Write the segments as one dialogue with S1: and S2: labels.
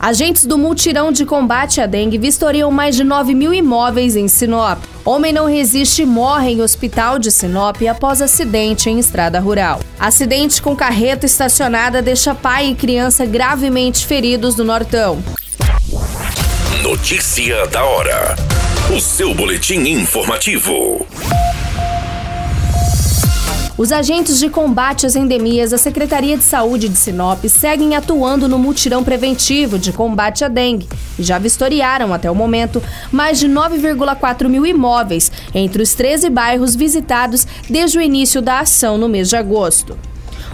S1: Agentes do Multirão de Combate à Dengue vistoriam mais de 9 mil imóveis em Sinop. Homem não resiste e morre em hospital de Sinop após acidente em estrada rural. Acidente com carreta estacionada deixa pai e criança gravemente feridos no Nortão.
S2: Notícia da hora. O seu boletim informativo.
S1: Os agentes de combate às endemias da Secretaria de Saúde de Sinop seguem atuando no mutirão preventivo de combate à dengue e já vistoriaram, até o momento, mais de 9,4 mil imóveis entre os 13 bairros visitados desde o início da ação no mês de agosto.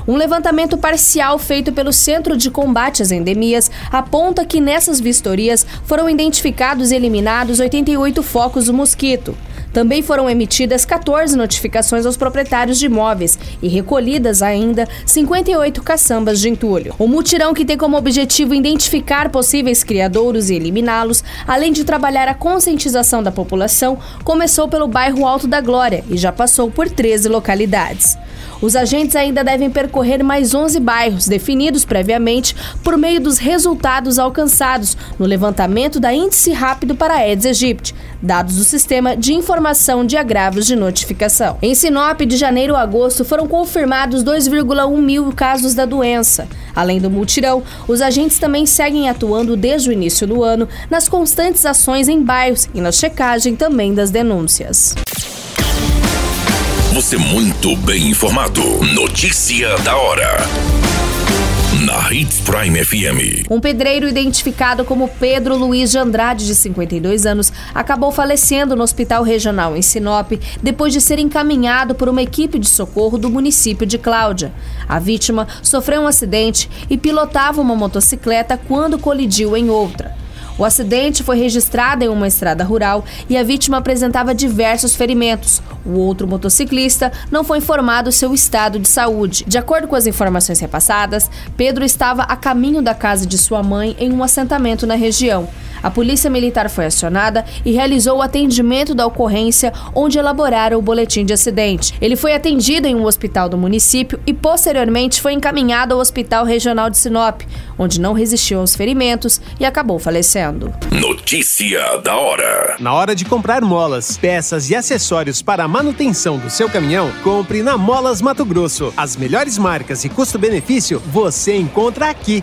S1: Um levantamento parcial feito pelo Centro de Combate às Endemias aponta que nessas vistorias foram identificados e eliminados 88 focos do mosquito. Também foram emitidas 14 notificações aos proprietários de imóveis e recolhidas ainda 58 caçambas de entulho. O mutirão, que tem como objetivo identificar possíveis criadouros e eliminá-los, além de trabalhar a conscientização da população, começou pelo bairro Alto da Glória e já passou por 13 localidades. Os agentes ainda devem percorrer mais 11 bairros, definidos previamente por meio dos resultados alcançados no levantamento da Índice Rápido para Aedes aegypti, dados do Sistema de Informação de Agravos de Notificação. Em Sinop, de janeiro a agosto, foram confirmados 2,1 mil casos da doença. Além do multirão, os agentes também seguem atuando desde o início do ano nas constantes ações em bairros e na checagem também das denúncias.
S2: Você muito bem informado. Notícia da hora. Na Hits Prime FM.
S1: Um pedreiro identificado como Pedro Luiz de Andrade, de 52 anos, acabou falecendo no Hospital Regional em Sinop depois de ser encaminhado por uma equipe de socorro do município de Cláudia. A vítima sofreu um acidente e pilotava uma motocicleta quando colidiu em outra. O acidente foi registrado em uma estrada rural e a vítima apresentava diversos ferimentos. O outro motociclista não foi informado seu estado de saúde. De acordo com as informações repassadas, Pedro estava a caminho da casa de sua mãe em um assentamento na região. A polícia militar foi acionada e realizou o atendimento da ocorrência, onde elaboraram o boletim de acidente. Ele foi atendido em um hospital do município e posteriormente foi encaminhado ao Hospital Regional de Sinop, onde não resistiu aos ferimentos e acabou falecendo.
S2: Notícia da hora.
S3: Na hora de comprar molas, peças e acessórios para a manutenção do seu caminhão, compre na Molas Mato Grosso. As melhores marcas e custo-benefício você encontra aqui.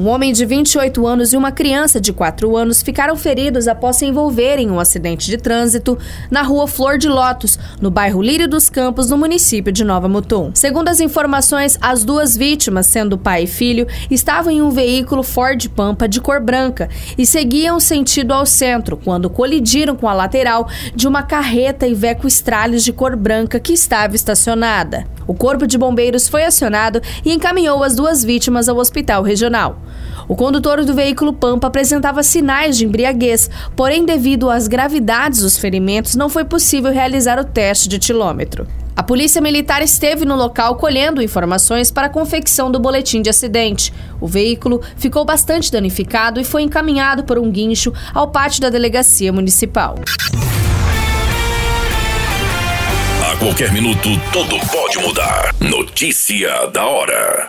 S1: Um homem de 28 anos e uma criança de 4 anos ficaram feridos após se envolverem em um acidente de trânsito na rua Flor de Lótus, no bairro Lírio dos Campos, no município de Nova Mutum. Segundo as informações, as duas vítimas, sendo pai e filho, estavam em um veículo Ford Pampa de cor branca e seguiam sentido ao centro quando colidiram com a lateral de uma carreta Iveco Estralhos de cor branca que estava estacionada. O corpo de bombeiros foi acionado e encaminhou as duas vítimas ao hospital regional. O condutor do veículo Pampa apresentava sinais de embriaguez, porém, devido às gravidades dos ferimentos, não foi possível realizar o teste de tilômetro. A polícia militar esteve no local colhendo informações para a confecção do boletim de acidente. O veículo ficou bastante danificado e foi encaminhado por um guincho ao pátio da delegacia municipal.
S2: A qualquer minuto, tudo pode mudar. Notícia da hora.